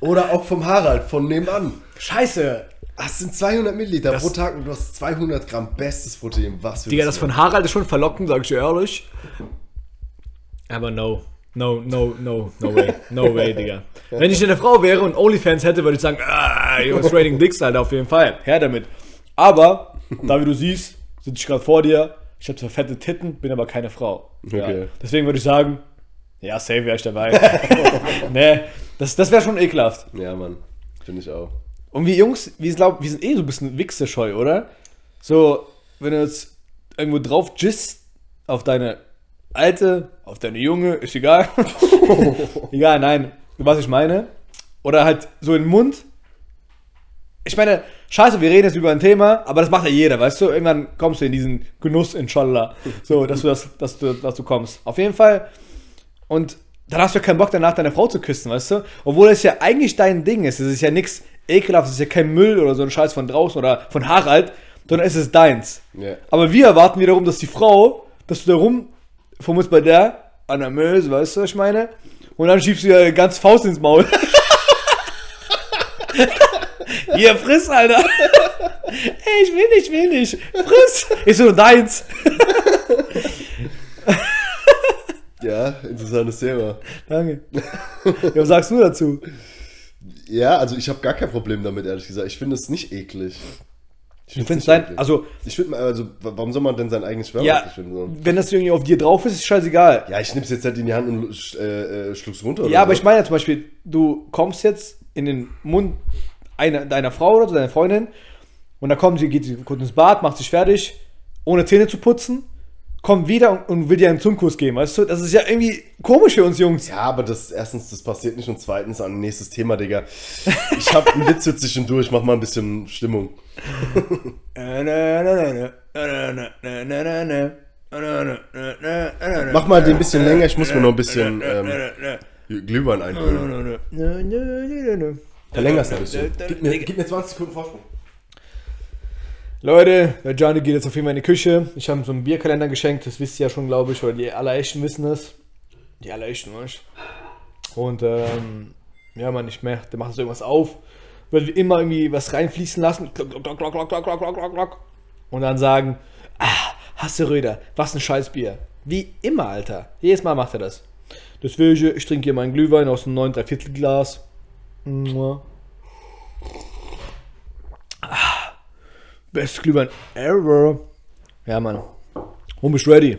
Oder auch vom Harald von nebenan. Scheiße. Das sind 200 Milliliter Das- pro Tag und du hast 200 Gramm bestes Protein. Was für Digga, das von Harald ist schon verlockend, sag ich dir ehrlich. Aber no. No, no, no, no way. No way, Digga. Wenn ich eine Frau wäre und Onlyfans hätte, würde ich sagen, ah, Jungs, Trading Dicks, Alter, auf jeden Fall. Her damit. Aber, da wie du siehst, sitze ich gerade vor dir. Ich habe zwar fette Titten, bin aber keine Frau. Okay. Ja. Deswegen würde ich sagen, ja, safe wäre ich dabei. nee, das, das wäre schon ekelhaft. Ja, Mann. Finde ich auch. Und wir Jungs, wir, glaub, wir sind eh so ein bisschen wichsescheu, oder? So, wenn du jetzt irgendwo drauf gist auf deine alte, auf deine junge, ist egal. egal, nein, was ich meine. Oder halt so in den Mund. Ich meine, scheiße, wir reden jetzt über ein Thema, aber das macht ja jeder, weißt du? Irgendwann kommst du in diesen Genuss, inshallah. So, dass du, das, dass du, dass du kommst. Auf jeden Fall. Und dann hast du ja keinen Bock danach, deine Frau zu küssen, weißt du? Obwohl es ja eigentlich dein Ding ist. Es ist ja nichts ekelhaftes, es ist ja kein Müll oder so ein Scheiß von draußen oder von Harald, sondern es ist deins. Ja. Aber wir erwarten wiederum, dass die Frau, dass du da rumfummelst bei der an der Möse, weißt du, was ich meine? Und dann schiebst du ja ganz Faust ins Maul. Hier, friss, Alter. Ey, ich will nicht, ich will nicht. Friss. Ist nur deins. Ja, interessantes Thema. Danke. Ja, was sagst du dazu? Ja, also ich habe gar kein Problem damit, ehrlich gesagt. Ich finde es nicht eklig. Ich nicht dein, eklig. also, Ich finde, also, wa- warum soll man denn sein eigenes Sperma ja? So? wenn das irgendwie auf dir drauf ist, ist scheißegal. Ja, ich nimm's jetzt nicht in die Hand und äh, äh, schluck's runter. Ja, aber so. ich meine ja zum Beispiel, du kommst jetzt in den Mund einer, deiner Frau oder deiner Freundin, und da kommt sie, geht sie kurz ins Bad, macht sich fertig, ohne Zähne zu putzen, kommt wieder und, will dir einen Zungenkuss geben, weißt du? Das ist ja irgendwie komisch für uns Jungs. Ja, aber das erstens, das passiert nicht und zweitens an nächstes Thema, Digga. Ich hab einen Witz jetzt zwischendurch, mach mal ein bisschen Stimmung. Mach mal den ein bisschen länger, ich muss mir noch ein bisschen ähm, Glühwein einfüllen. Verlängerst ein bisschen. Gib mir, gib mir 20 Sekunden Vorsprung. Leute, der Gianni geht jetzt auf jeden Fall in die Küche. Ich habe ihm so einen Bierkalender geschenkt, das wisst ihr ja schon, glaube ich, oder die allerersten wissen das. Die allerersten, weißt Und ähm, ja, man, nicht mehr. Der macht so irgendwas auf, wird immer irgendwie was reinfließen lassen. Und dann sagen, ah, Hasse Röder, was ein scheiß Bier. Wie immer, Alter. Jedes Mal macht er das. Deswegen, ich trinke hier meinen Glühwein aus einem 9 Viertelglas. Best Glühwein ever. Ja, Mann. Und bist du ready?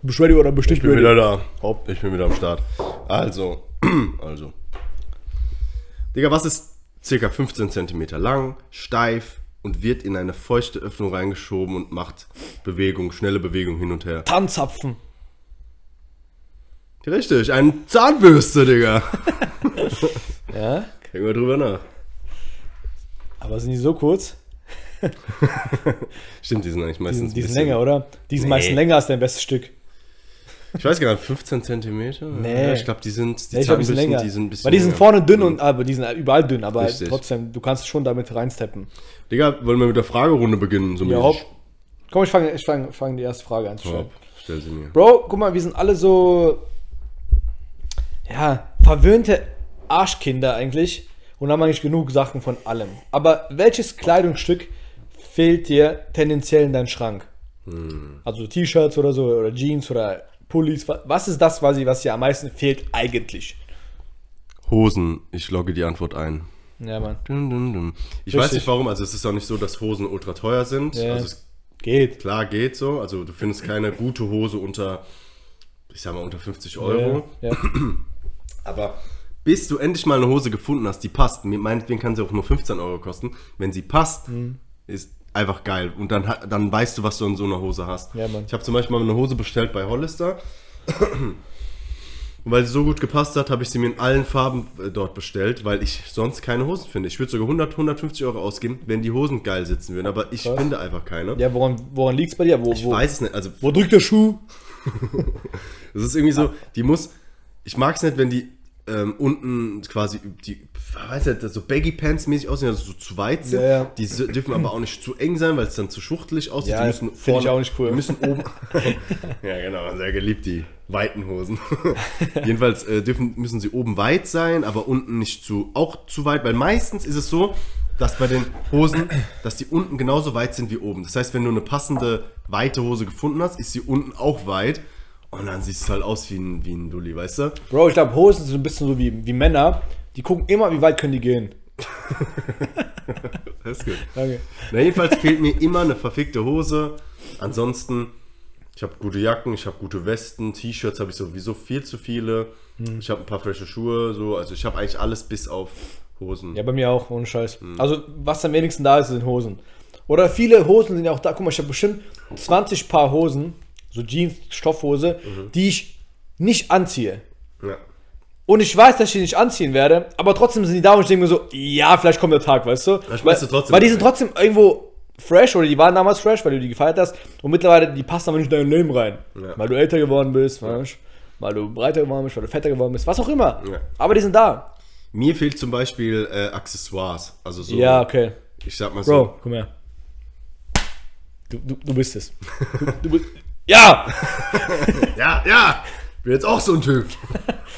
Bist du ready oder bist du nicht Ich bin ready? wieder da. Hopp, ich bin wieder am Start. Also, also. Digga, was ist circa 15 cm lang, steif und wird in eine feuchte Öffnung reingeschoben und macht Bewegung, schnelle Bewegung hin und her? Tanzapfen. Richtig, eine Zahnbürste, Digga. Ja, Denken wir drüber nach. aber sind die so kurz? Stimmt, die sind eigentlich Die meistens die ein sind bisschen- länger, oder? Die sind Nee. meistens länger als dein bestes Stück. Ich weiß gar nicht, 15 Zentimeter? Nee. Ja, ich glaube, die sind, die ich glaub, die sind länger. die sind ein bisschen Weil die sind länger. vorne dünn und aber die sind überall dünn, aber Richtig. trotzdem, du kannst schon damit reinsteppen. Digga, wollen wir mit der Fragerunde beginnen? So Ja, hopp. Komm, ich fange ich fang, fang die erste Frage an zu stellen. Hopp, stell sie mir. Bro, guck mal, wir sind alle so, ja, verwöhnte Arschkinder eigentlich und haben eigentlich genug Sachen von allem. Aber welches Kleidungsstück fehlt dir tendenziell in deinen Schrank? Also T-Shirts oder so, oder Jeans oder Pullis. wa- Was ist das quasi, was dir am meisten fehlt eigentlich? Hosen, ich logge die Antwort ein. Ja, Mann. Dum, dum, dum. Ich Richtig. weiß nicht warum, also es ist auch nicht so, dass Hosen ultra teuer sind. Ja. Also es, Geht. klar geht so, also du findest keine gute Hose unter, ich sag mal unter 50 Euro. Ja, ja. Aber bis du endlich mal eine Hose gefunden hast, die passt, meinetwegen kann sie auch nur 15 Euro kosten, wenn sie passt, Mhm. ist einfach geil. Und dann, dann weißt du, was du in so einer Hose hast. Ja. Ich habe zum Beispiel mal eine Hose bestellt bei Hollister. Und weil sie so gut gepasst hat, habe ich sie mir in allen Farben äh, dort bestellt, weil ich sonst keine Hosen finde. Ich würde sogar 100, 150 Euro ausgeben, wenn die Hosen geil sitzen würden, aber ich finde einfach keine. ja woran, woran liegt es bei dir? Wo, Ich wo, weiß es nicht. Also, wo drückt der Schuh? es ist irgendwie so, die muss. Ich mag es nicht, wenn die ähm, unten quasi die, weiß nicht, so Baggy Pants mäßig aussehen, also so zu weit sind. Ja, ja. Die dürfen aber auch nicht zu eng sein, weil es dann zu schuchtelig aussieht. Ja, die müssen find ich auch nicht cool. Die müssen oben. ja, genau, sehr geliebt, die weiten Hosen. Jedenfalls äh, dürfen, müssen sie oben weit sein, aber unten nicht zu, auch zu weit, weil meistens ist es so, dass bei den Hosen, dass die unten genauso weit sind wie oben. Das heißt, wenn du eine passende weite Hose gefunden hast, ist sie unten auch weit. Und dann sieht es halt aus wie ein, wie ein Dulli, weißt du? Bro, ich glaube, Hosen sind so ein bisschen so wie, wie Männer. Die gucken immer, wie weit können die gehen. Das ist gut. Danke. Na, jedenfalls fehlt mir immer eine verfickte Hose. Ansonsten, ich habe gute Jacken, ich habe gute Westen, T-Shirts habe ich sowieso viel zu viele. Hm. Ich habe ein paar frische Schuhe, so. Also ich habe eigentlich alles bis auf Hosen. Ja, bei mir auch, ohne Scheiß. Also, was am wenigsten da ist, sind Hosen. Oder viele Hosen sind ja auch da. Guck mal, ich habe bestimmt 20 Paar Hosen, so Jeans, Stoffhose, die ich nicht anziehe. Ja. Und ich weiß, dass ich die nicht anziehen werde, aber trotzdem sind die da und ich denke mir so, ja, vielleicht kommt der Tag, weißt du? Weil, du trotzdem weil die sind trotzdem irgendwo fresh oder die waren damals fresh, weil du die gefeiert hast und mittlerweile, die passen aber nicht in dein Leben rein. Ja. Weil du älter geworden bist, weißt? Weil du breiter geworden bist, weil du fetter geworden bist, was auch immer. Ja. Aber die sind da. Mir fehlt zum Beispiel äh, Accessoires. Also so, Ja, okay. ich sag mal so. Bro, komm her. Du, du, du bist es. Du, du bist, ja! Ja, ja! Bin jetzt auch so ein Typ.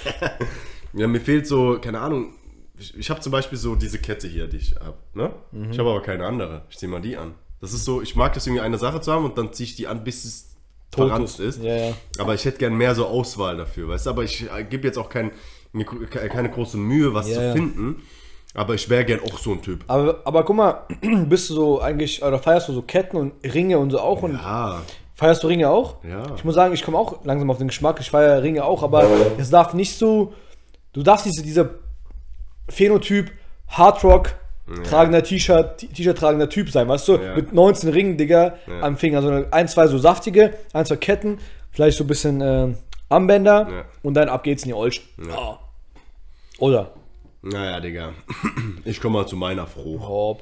ja, mir fehlt so, keine Ahnung, ich, ich habe zum Beispiel so diese Kette hier, die ich habe. Ne? Mhm. Ich habe aber keine andere. Ich ziehe mal die an. Das ist so, ich mag das irgendwie eine Sache zu haben und dann ziehe ich die an, bis es verranzt ist. Ja, ja. Aber ich hätte gern mehr so Auswahl dafür, weißt du? Aber ich äh, gebe jetzt auch kein, keine große Mühe, was Ja, zu finden. Aber ich wäre gern auch so ein Typ. Aber, aber guck mal, bist du so eigentlich, oder feierst du so Ketten und Ringe und so auch? Und Ja, feierst du Ringe auch? Ja. Ich muss sagen, ich komme auch langsam auf den Geschmack. Ich feiere Ringe auch, aber es darf nicht so. Du darfst diese, dieser Phänotyp Hardrock tragender T-Shirt, T-Shirt tragender Typ sein, weißt du? Ja. Mit 19 Ringen, Digga, Ja. am Finger. So eine, ein, zwei so saftige, ein, zwei Ketten, vielleicht so ein bisschen äh, Armbänder Ja. und dann ab geht's in die Olsch. Ah. Oder? naja, Digga. Ich komme mal zu meiner Froh. Oh.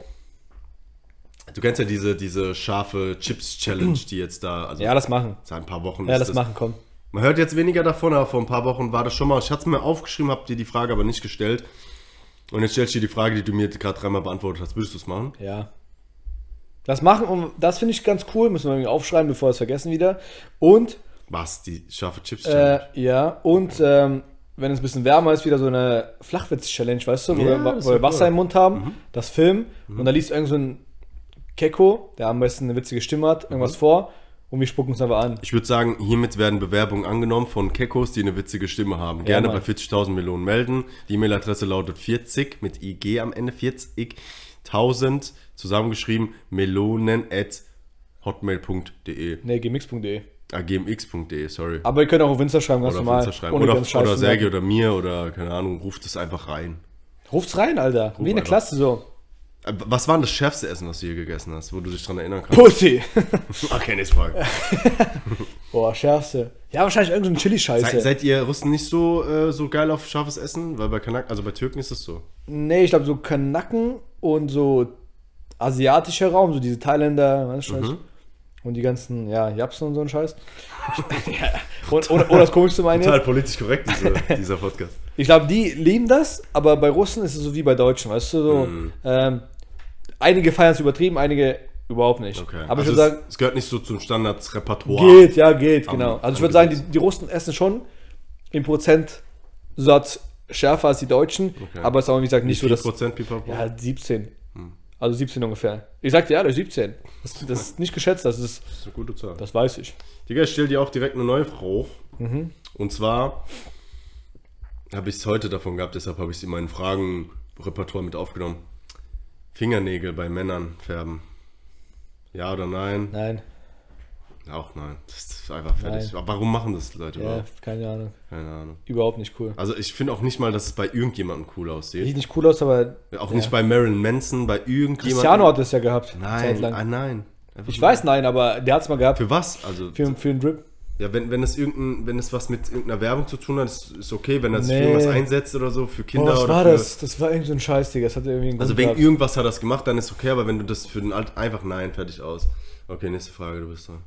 Du kennst ja diese, diese scharfe Chips-Challenge, die jetzt da, also Ja, das machen. seit ein paar Wochen Ja, ist das machen, komm. Man hört jetzt weniger davon, aber vor ein paar Wochen war das schon mal. Ich hatte es mir aufgeschrieben, habe dir die Frage aber nicht gestellt. Und jetzt stellst du dir die Frage, die du mir gerade dreimal beantwortet hast. Würdest du es machen? Ja. Das machen und das finde ich ganz cool, müssen wir irgendwie aufschreiben, bevor wir es vergessen wieder. Und Was? Die scharfe Chips-Challenge? Äh, ja, und ähm, wenn es ein bisschen wärmer ist, wieder so eine Flachwitz-Challenge, weißt du, wo, Ja, wir, das wo wir Wasser cool. im Mund haben, das Film, und da liest irgend so ein Keko, der am besten eine witzige Stimme hat, irgendwas vor, und wir spucken es einfach an. ich würde sagen, hiermit werden Bewerbungen angenommen von Kekos, die eine witzige Stimme haben. Gerne Mann. bei 40.000 Millionen melden. Die E-Mail-Adresse lautet 40 mit IG am Ende, 40.000 zusammengeschrieben, melonen at hotmail.de. Ne, gmx.de. Ah, gmx.de, sorry. Aber ihr könnt auch auf Insta schreiben, ganz Oder auf normal. Insta schreiben. Oder, Scheiß oder merken. oder mir oder keine Ahnung, ruft es einfach rein. Ruft's rein, Alter. Wie in der. Klasse so. Was war denn das schärfste Essen, was du hier gegessen hast, wo du dich dran erinnern kannst? Pussy. Okay, nächste Frage. Boah, schärfste. Ja, wahrscheinlich irgendeine Chili-Scheiße. Seid, seid ihr Russen nicht so, äh, so geil auf scharfes Essen? Weil bei Kanak, also bei Türken ist es so. Nee, ich glaube so Kanaken und so asiatischer Raum, so diese Thailänder, weißt du, Mhm. und die ganzen, ja, Japsen und so ein Scheiß. ja. und, oder, oder das Komischste meine Total jetzt, politisch korrekt, diese, dieser Podcast. ich glaube, die lieben das, aber bei Russen ist es so wie bei Deutschen, weißt du, so, Mhm. ähm, einige feiern es übertrieben, einige überhaupt nicht. Okay. Aber also ich würde es, sagen, es gehört nicht so zum Standardsrepertoire. geht, ja, geht, genau. Am- Also ich würde sagen, die, die Russen essen schon im Prozentsatz schärfer als die Deutschen, Okay. aber es ist auch, wie gesagt, nicht so, dass 4% Pipapo. Ja, 17. Also 17 ungefähr. Ich sagte ja, 17. Das, das ist nicht geschätzt, das ist, Das ist eine gute Zahl. das weiß ich. Digga, ich stell dir auch direkt eine neue Frage hoch. Mhm. Und zwar habe ich es heute davon gehabt, deshalb habe ich es in meinen Fragenrepertoire mit aufgenommen. Fingernägel bei Männern färben. Ja oder nein? Nein, Auch nein. Das ist einfach fertig. Nein. Aber warum machen das Leute ja, überhaupt? keine Ahnung. Keine Ahnung. Überhaupt nicht cool. Also ich finde auch nicht mal, dass es bei irgendjemandem cool aussieht. Sieht nicht cool aus, aber Auch ja. nicht bei Marilyn Manson, bei irgendjemandem. Cristiano hat das ja gehabt. Nein, ah, nein. Einfach Ich weiß, nein, aber der hat es mal gehabt. Für was? Also, Für, für einen Drip. Ja, wenn, wenn es irgendein, wenn es was mit irgendeiner Werbung zu tun hat, ist, ist okay, wenn er sich Nee. für irgendwas einsetzt oder so, für Kinder was oder war für, das? Das war irgendwie so ein Scheiß, Digga. Das hat irgendwie einen Also wegen gehabt. irgendwas hat er das gemacht, dann ist okay, aber wenn du das für den Alt einfach nein, fertig aus. Okay, nächste Frage, du bist dran.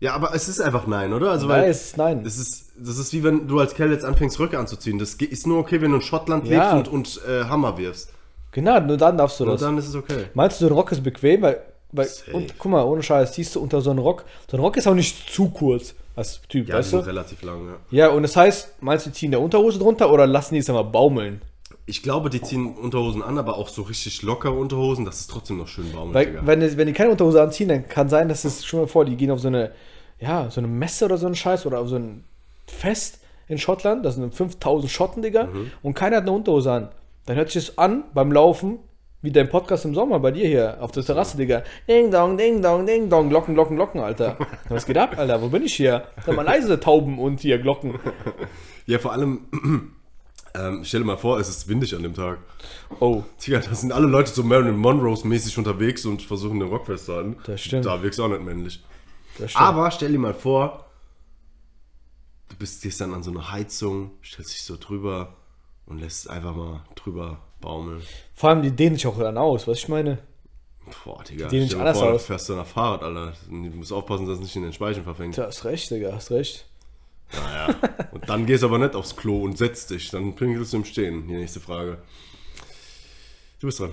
Ja, aber es ist einfach nein, oder? Also Nein, weil es ist nein. das ist das ist wie wenn du als Kerl jetzt anfängst Röcke anzuziehen. Das ist nur okay, wenn du in Schottland Ja. lebst und, und äh, Hammer wirfst. Genau, nur dann darfst du Und das. dann ist es okay. Meinst du, ein Rock ist bequem? Weil, weil und, guck mal, ohne Scheiß, siehst du unter so einem Rock. So ein Rock ist auch nicht zu kurz als Typ, Ja, weißt du? relativ lang, ja. Ja, und das heißt, meinst du, die ziehen der Unterhose drunter oder lassen die es einmal baumeln? Ich glaube, die ziehen Unterhosen an, aber auch so richtig lockere Unterhosen, das ist trotzdem noch schön baumelig. Weil, Digga. wenn, die- wenn die keine Unterhose anziehen, dann kann sein, dass es schon mal vor, die gehen auf so eine, ja, so eine Messe oder so ein Scheiß oder auf so ein Fest in Schottland, das sind 5000 Schotten, Digga, Mhm. und keiner hat eine Unterhose an. Dann hört sich das an beim Laufen, wie dein Podcast im Sommer bei dir hier auf der Terrasse, Digga. Ding dong, ding dong, ding dong, Glocken, Glocken, Glocken, Alter. Was geht ab, Alter? Wo bin ich hier? Sag mal leise Tauben und hier Glocken. Ja, vor allem, ähm, stell dir mal vor, es ist windig an dem Tag. Oh, Digga, da sind alle Leute so Marilyn Monroe-mäßig unterwegs und versuchen den Rock festzuhalten. Das stimmt. Da wirkst du auch nicht männlich. das stimmt. Aber stell dir mal vor, du bist gehst dann an so eine Heizung, stellst dich so drüber und lässt es einfach mal drüber baumeln. Vor allem, die dehnen sich auch dann aus, was ich meine. Boah, Digga, Die stell dir anders vor, du aus. fährst dann nach Fahrrad, Alter. Du musst aufpassen, dass es nicht in den Speichen verfängt. Du hast recht, Digga, hast recht. Naja. Und dann gehst du aber nicht aufs Klo und setzt dich. Dann pinkelst du im Stehen. Die nächste Frage. Du bist dran.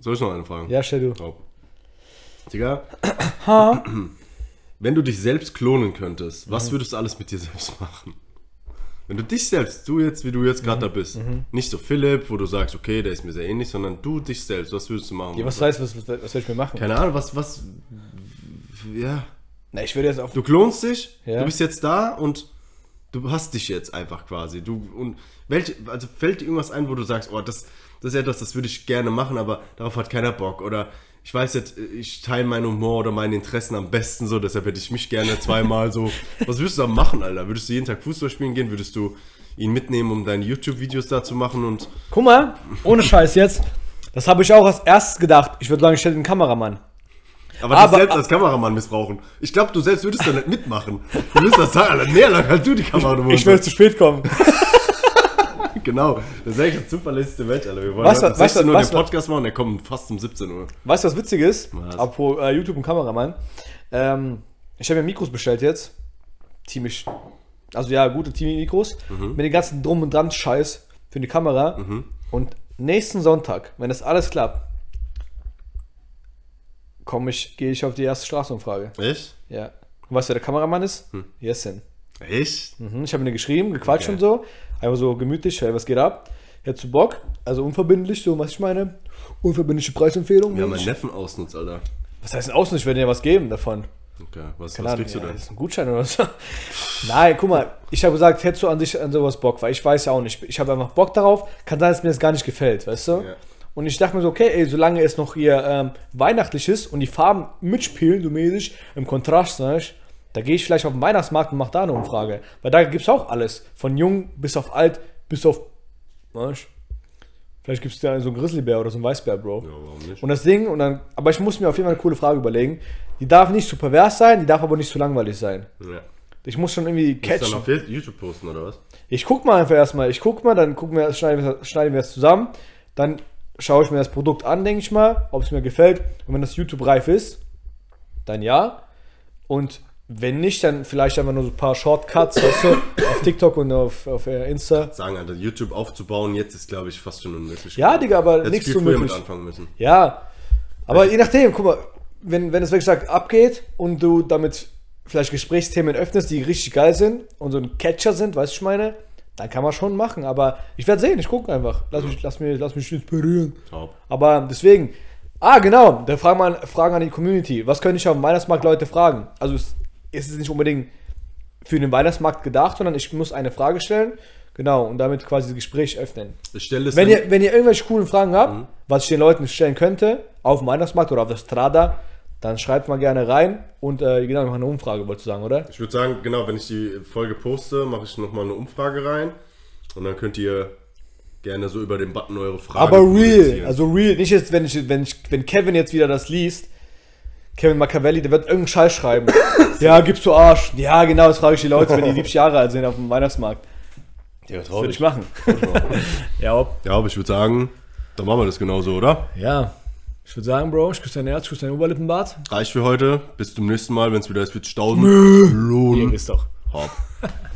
Soll ich noch eine fragen? Ja, stell du. Oh. Digga. Wenn du dich selbst klonen könntest, was würdest du alles mit dir selbst machen? Wenn du dich selbst, du jetzt, wie du jetzt gerade da bist, nicht so Philipp, wo du sagst, okay, der ist mir sehr ähnlich, sondern du dich selbst, was würdest du machen? Ja, was heißt, was, was, was soll ich mir machen? Keine Ahnung, was, was, ja. Na, ich würde jetzt auf. Du klonst dich, Ja. du bist jetzt da und du hast dich jetzt einfach quasi. Du, und welche, also fällt dir irgendwas ein, wo du sagst, oh, das, das ist etwas, das würde ich gerne machen, aber darauf hat keiner Bock. Oder ich weiß jetzt, ich teile meinen Humor oder meine Interessen am besten so, deshalb hätte ich mich gerne zweimal so. Was würdest du da machen, Alter? Würdest du jeden Tag Fußball spielen gehen? Würdest du ihn mitnehmen, um deine YouTube-Videos da zu machen? Und Guck mal, ohne Scheiß jetzt. Das habe ich auch als erstes gedacht. Ich würde sagen, ich stelle den Kameramann. aber, Aber- dich selbst als Kameramann missbrauchen. Ich glaube, du selbst würdest da nicht mitmachen. Du würdest das sagen, Alter, nee, Alter, halt du die Kamera. du Ich würde zu spät kommen. Genau, das ist eigentlich der zuverlässigste Mensch, Alter. Wir wollen Was- heute um was- 16 Uhr was- den Podcast machen, der kommt fast um 17 Uhr. Weißt du, was witzig ist? Was? Apropos äh, YouTube und Kameramann. Ähm, ich habe mir Mikros bestellt jetzt. Ziemlich. Also ja, gute Team-Mikros. Mhm. Mit den ganzen Drum und Dran Scheiß für die Kamera. Und nächsten Sonntag, wenn das alles klappt, komme ich, gehe ich auf die erste Straßenumfrage. Echt? Ja. Und weißt du, wer der Kameramann ist? Hm. Jessen. Echt? Mhm, ich habe mir geschrieben, gequatscht Okay. und so. Einfach so gemütlich, hey, was geht ab? Hättest du Bock? Also unverbindlich, so was ich meine. Unverbindliche Preisempfehlung. Wir haben meinen Neffen ausnutzt, Alter. was heißt denn außen? Ich werde dir was geben davon. Okay, was, Keine was kriegst du ja, denn? Das ist ein Gutschein oder so. Nein, guck mal, ich habe gesagt, hättest du an sich an sowas Bock, weil ich weiß ja auch nicht. Ich habe einfach Bock darauf. Kann sein, dass mir das gar nicht gefällt, weißt du? Ja. Und ich dachte mir so, okay, ey, solange es noch hier ähm, weihnachtlich ist und die Farben mitspielen, so mäßig, im Kontrast, ne, ich, da gehe ich vielleicht auf den Weihnachtsmarkt und mache da eine Umfrage. Weil da gibt es auch alles. Von jung bis auf alt, bis auf. Weißt, vielleicht gibt es da so einen Grizzlybär oder so einen Weißbär, Bro. Ja, warum nicht? Und das Ding, und dann, aber ich muss mir auf jeden Fall eine coole Frage überlegen. Die darf nicht zu pervers sein, die darf aber nicht zu langweilig sein. Ja. Ich muss schon irgendwie Willst du dann catchen. auf YouTube posten, oder was? Ich guck mal einfach erstmal. Ich guck mal, dann gucken wir, schneiden wir, schneiden wir es zusammen. Dann schaue ich mir das Produkt an, denke ich mal, ob es mir gefällt. Und wenn das YouTube reif ist, dann ja. Und wenn nicht, dann vielleicht einfach nur so ein paar Shortcuts, weißt du, auf TikTok und auf, auf äh, Insta. Sagen, Alter, YouTube aufzubauen, jetzt ist, glaube ich, fast schon unmöglich. Ja, Digga, aber Hättest nichts viel früher mit möglich. anfangen müssen. Ja, aber je nachdem, guck mal, wenn, wenn es wirklich sagt, abgeht und du damit vielleicht Gesprächsthemen öffnest, die richtig geil sind und so ein Catcher sind, weißt du, ich meine, dann kann man schon machen. Aber ich werde sehen, ich gucke einfach. Lass mich, lass, mich, lass mich inspirieren. Top. Aber deswegen, ah, genau, da fragen, wir, fragen an die Community. Was könnte ich auf dem Weihnachtsmarkt Leute fragen? Also ist es nicht unbedingt für den Weihnachtsmarkt gedacht, sondern ich muss eine Frage stellen. Genau, und damit quasi das Gespräch öffnen. Ich stelle es Wenn ihr, wenn ihr irgendwelche coolen Fragen habt, was ich den Leuten stellen könnte, auf dem Weihnachtsmarkt oder auf der Strada, dann schreibt mal gerne rein und äh, genau, wir machen eine Umfrage, wolltest du sagen, oder? Ich würde sagen, genau, wenn ich die Folge poste, mache ich nochmal eine Umfrage rein. Und dann könnt ihr gerne so über den Button eure Fragen Aber real, also real, nicht jetzt, wenn, ich, wenn, ich, wenn Kevin jetzt wieder das liest, Kevin Machiavelli, der wird irgendeinen Scheiß schreiben. ja, gibst du Arsch. Ja, genau, das frage ich die Leute, wenn die 70 Jahre alt sind auf dem Weihnachtsmarkt. Ja, Das würde ich machen. ja, ob. Ja, aber ich würde sagen, dann machen wir das genauso, oder? ja, ich würde sagen, Bro, ich küsse dein Herz, ich küsse dein Oberlippenbart. Reicht für heute. Bis zum nächsten Mal, wenn es wieder ist, wird 1000. Ihr wisst doch. Hopp.